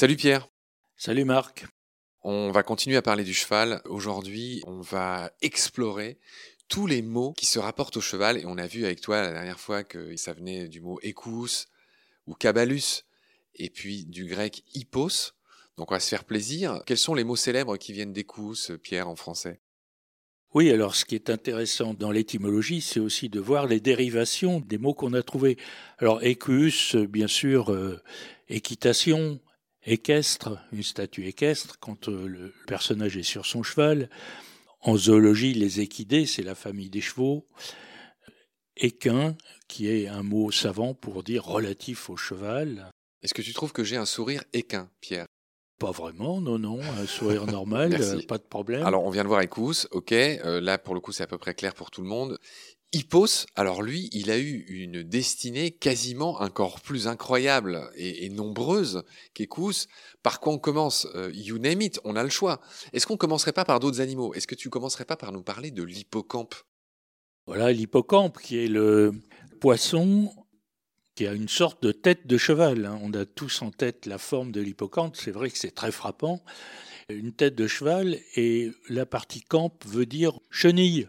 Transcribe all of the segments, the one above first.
Salut Pierre. Salut Marc. On va continuer à parler du cheval. Aujourd'hui, on va explorer tous les mots qui se rapportent au cheval. Et on a vu avec toi la dernière fois que ça venait du mot écous ou cabalus, et puis du grec hippos. Donc on va se faire plaisir. Quels sont les mots célèbres qui viennent d'écous, Pierre, en français? Oui, alors ce qui est intéressant dans l'étymologie, c'est aussi de voir les dérivations des mots qu'on a trouvés. Alors écus, bien sûr, euh, équitation, équestre, une statue équestre, quand euh, le personnage est sur son cheval. En zoologie, les équidés, c'est la famille des chevaux. Équin, qui est un mot savant pour dire relatif au cheval. Est-ce que tu trouves que j'ai un sourire équin, Pierre? Pas vraiment, non, non, un sourire normal, euh, pas de problème. Alors on vient de voir Ecous, ok, euh, là pour le coup c'est à peu près clair pour tout le monde. Hippos, alors lui, il a eu une destinée quasiment encore plus incroyable et, nombreuse qu'Ecous. Par quoi on commence euh, You name it, on a le choix. Est-ce qu'on commencerait pas par d'autres animaux? Est-ce que tu commencerais pas par nous parler de l'hippocampe? Voilà, l'hippocampe qui est le poisson qui a une sorte de tête de cheval. Hein. On a tous en tête la forme de l'hippocampe, c'est vrai que c'est très frappant. Une tête de cheval et la partie campe veut dire chenille.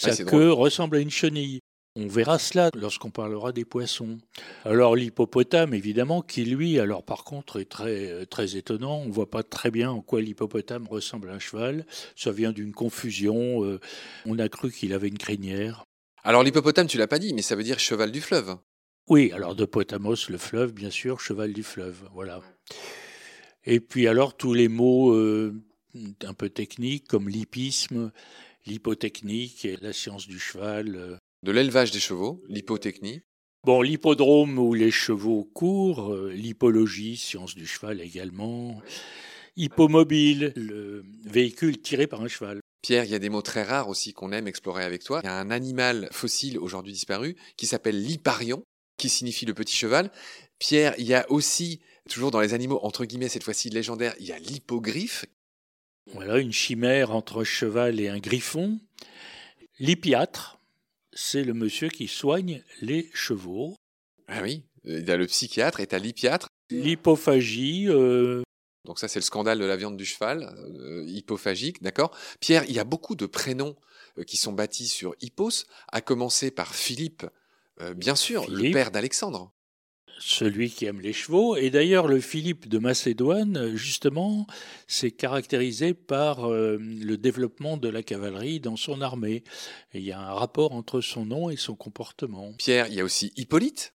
Sa queue ressemble à une chenille. On verra cela lorsqu'on parlera des poissons. Alors l'hippopotame, évidemment, qui lui, alors par contre, est très, très étonnant. On ne voit pas très bien en quoi l'hippopotame ressemble à un cheval. Ça vient d'une confusion. Euh, on a cru qu'il avait une crinière. Alors l'hippopotame, tu l'as pas dit, mais ça veut dire cheval du fleuve. Oui, alors de Potamos, le fleuve, bien sûr, cheval du fleuve, voilà. Et puis alors tous les mots euh, un peu techniques comme l'hippisme, l'hypotechnique et la science du cheval. Euh. De l'élevage des chevaux, l'hypotechnie. Bon, l'hippodrome où les chevaux courent, euh, l'hippologie, science du cheval également. Hippomobile, le véhicule tiré par un cheval. Pierre, il y a des mots très rares aussi qu'on aime explorer avec toi. Il y a un animal fossile aujourd'hui disparu qui s'appelle l'hyparion qui signifie le petit cheval. Pierre, il y a aussi, toujours dans les animaux, entre guillemets, cette fois-ci légendaire, il y a l'hippogriffe. Voilà, une chimère entre un cheval et un griffon. L'hippiatre, c'est le monsieur qui soigne les chevaux. Ah oui, il y a le psychiatre et tu as l'hippiatre. L'hypophagie. Euh, Donc ça, c'est le scandale de la viande du cheval, euh, hypophagique, d'accord? Pierre, il y a beaucoup de prénoms euh, qui sont bâtis sur Hippos, à commencer par Philippe, euh, bien sûr, le père d'Alexandre. Celui qui aime les chevaux. Et d'ailleurs, le Philippe de Macédoine, justement, s'est caractérisé par euh, le développement de la cavalerie dans son armée. il y a un rapport entre son nom et son comportement. Pierre, il y a aussi Hippolyte.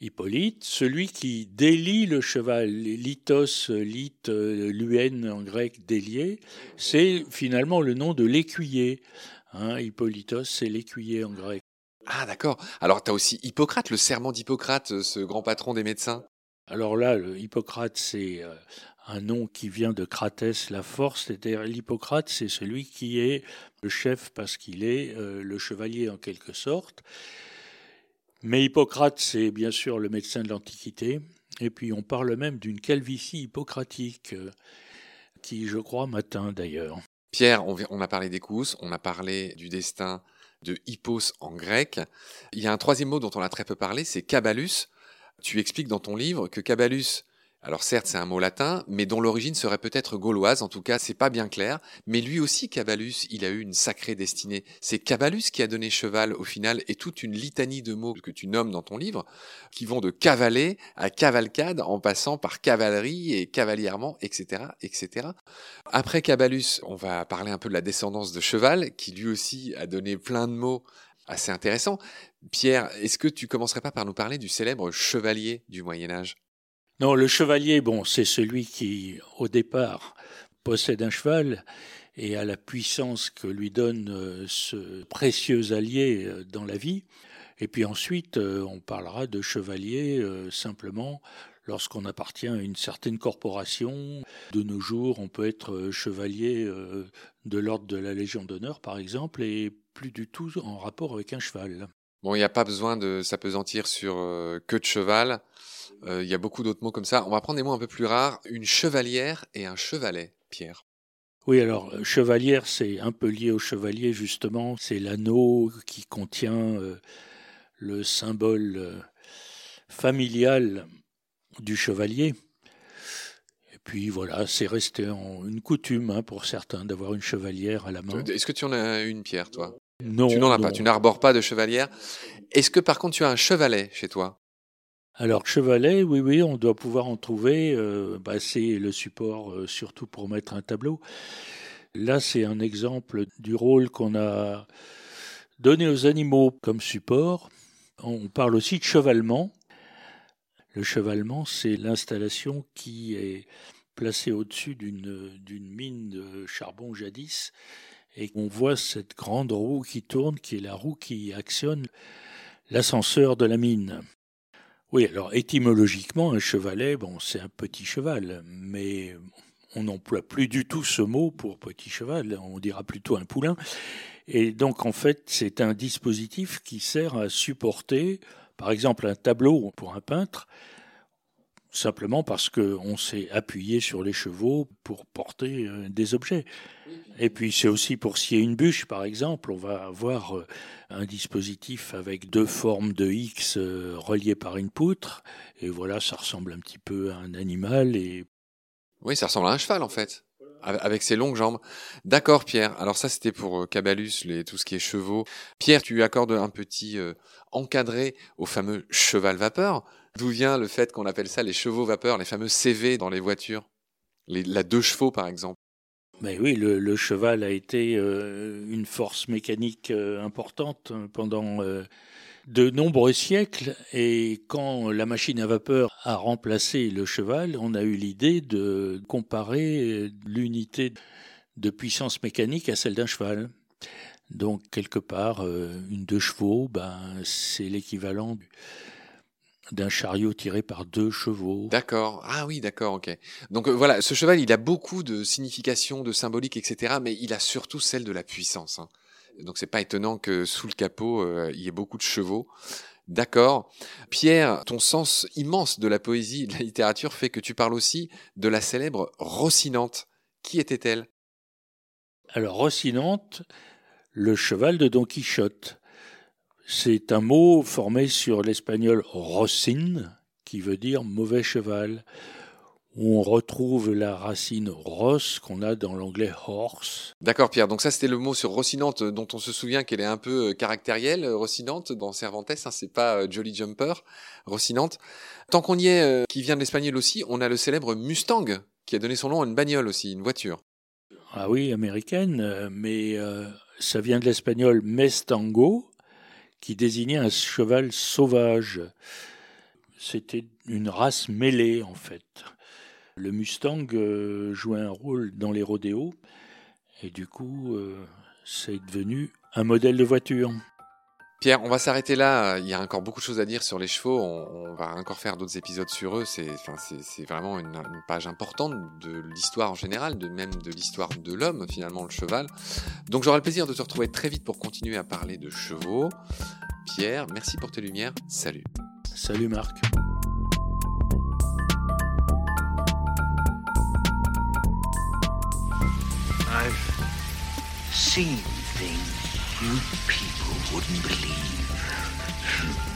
Hippolyte, celui qui délie le cheval, lithos, lith, euh, luen en grec, délier, c'est finalement le nom de l'écuyer. Hein, Hippolytos, c'est l'écuyer en grec. Ah d'accord. Alors tu as aussi Hippocrate, le serment d'Hippocrate, euh, ce grand patron des médecins? Alors là, le Hippocrate, c'est euh, un nom qui vient de Cratès, la force. C'est-à-dire l'Hippocrate, c'est celui qui est le chef parce qu'il est euh, le chevalier en quelque sorte. Mais Hippocrate, c'est bien sûr le médecin de l'Antiquité. Et puis on parle même d'une calvitie hippocratique qui, je crois, m'atteint d'ailleurs. Pierre, on, on a parlé des cousses, on a parlé du destin de hippos en grec. Il y a un troisième mot dont on a très peu parlé, c'est cabalus. Tu expliques dans ton livre que cabalus, alors certes c'est un mot latin, mais dont l'origine serait peut-être gauloise, en tout cas c'est pas bien clair, mais lui aussi Cabalus, il a eu une sacrée destinée. C'est Cabalus qui a donné cheval au final et toute une litanie de mots que tu nommes dans ton livre, qui vont de cavaler à cavalcade en passant par cavalerie et cavalièrement, etc., etc. Après Cabalus, on va parler un peu de la descendance de cheval, qui lui aussi a donné plein de mots assez intéressants. Pierre, est-ce que tu commencerais pas par nous parler du célèbre chevalier du Moyen Âge? Non, le chevalier, bon, c'est celui qui, au départ, possède un cheval et a la puissance que lui donne euh, ce précieux allié euh, dans la vie. Et puis ensuite, euh, on parlera de chevalier simplement lorsqu'on appartient à une certaine corporation. De nos jours, on peut être chevalier de l'ordre de la Légion d'honneur, par exemple, et plus du tout en rapport avec un cheval. Bon, il n'y a pas besoin de s'apesantir sur que de cheval. Euh, il y a beaucoup d'autres mots comme ça. On va prendre des mots un peu plus rares. Une chevalière et un chevalet, Pierre. Oui, alors euh, chevalière, c'est un peu lié au chevalier, justement. C'est l'anneau qui contient euh, le symbole familial du chevalier. puis voilà, c'est resté en une coutume hein, pour certains d'avoir une chevalière à la main. Est-ce que tu en as une, Pierre, toi? Non. Tu n'en as non. pas, tu n'arbores pas de chevalière. Est-ce que par contre tu as un chevalet chez toi? Alors, chevalet, oui, oui, on doit pouvoir en trouver. euh, bah, c'est le support, euh, surtout pour mettre un tableau. Là, c'est un exemple du rôle qu'on a donné aux animaux comme support. On parle aussi de chevalement. Le chevalement, c'est l'installation qui est placée au-dessus d'une d'une mine de charbon jadis. Et on voit cette grande roue qui tourne, qui est la roue qui actionne l'ascenseur de la mine. Oui, alors étymologiquement, un chevalet, c'est un petit cheval, mais on n'emploie plus du tout ce mot pour petit cheval, on dira plutôt un poulain. Et donc, en fait, c'est un dispositif qui sert à supporter, par exemple, un tableau pour un peintre, simplement parce qu'on s'est appuyé sur les chevaux pour porter euh, des objets. Et puis c'est aussi pour scier une bûche, par exemple, on va avoir euh, un dispositif avec deux formes de X euh, reliées par une poutre, et voilà, ça ressemble un petit peu à un animal, et Oui, ça ressemble à un cheval en fait, avec ses longues jambes. D'accord, Pierre. Alors ça, c'était pour euh, Cabalus, les, tout ce qui est chevaux. Pierre, tu accordes un petit euh, encadré au fameux cheval vapeur. D'où vient le fait qu'on appelle ça les chevaux vapeur, les fameux CV dans les voitures, la deux chevaux par exemple. Mais oui, le, cheval a été euh, une force mécanique importante pendant de nombreux siècles. Et quand la machine à vapeur a remplacé le cheval, on a eu l'idée de comparer l'unité de puissance mécanique à celle d'un cheval. Donc, quelque part, euh, une deux chevaux, ben, c'est l'équivalent d'un chariot tiré par deux chevaux. D'accord. Ah oui, d'accord, ok. Donc euh, voilà, ce cheval, il a beaucoup de signification, de symbolique, etc. Mais il a surtout celle de la puissance. hein. Donc c'est pas étonnant que sous le capot, euh, il y ait beaucoup de chevaux. D'accord. Pierre, ton sens immense de la poésie et de la littérature fait que tu parles aussi de la célèbre Rocinante. Qui était-elle? Alors, Rocinante, le cheval de Don Quichotte. C'est un mot formé sur l'espagnol rocin, qui veut dire mauvais cheval, on retrouve la racine ros qu'on a dans l'anglais horse. D'accord, Pierre. Donc ça, c'était le mot sur Rocinante, euh, dont on se souvient qu'elle est un peu euh, caractérielle, euh, Rocinante, dans Cervantes. Hein, c'est pas Jolly Jumper, Rocinante. Tant qu'on y est, euh, qui vient de l'espagnol aussi, on a le célèbre Mustang, qui a donné son nom à une bagnole aussi, une voiture. Ah oui, américaine, mais euh, ça vient de l'espagnol mestango, qui désignait un cheval sauvage. C'était une race mêlée, en fait. Le Mustang euh, jouait un rôle dans les rodéos, et du coup, euh, c'est devenu un modèle de voiture. Pierre, on va s'arrêter là. Il y a encore beaucoup de choses à dire sur les chevaux. On, on va encore faire d'autres épisodes sur eux. C'est, enfin, c'est, c'est vraiment une, une page importante de l'histoire en général, de même de l'histoire de l'homme, finalement, le cheval. Donc j'aurai le plaisir de te retrouver très vite pour continuer à parler de chevaux. Pierre, merci pour tes lumières. Salut. Salut Marc. I've seen things you people wouldn't believe.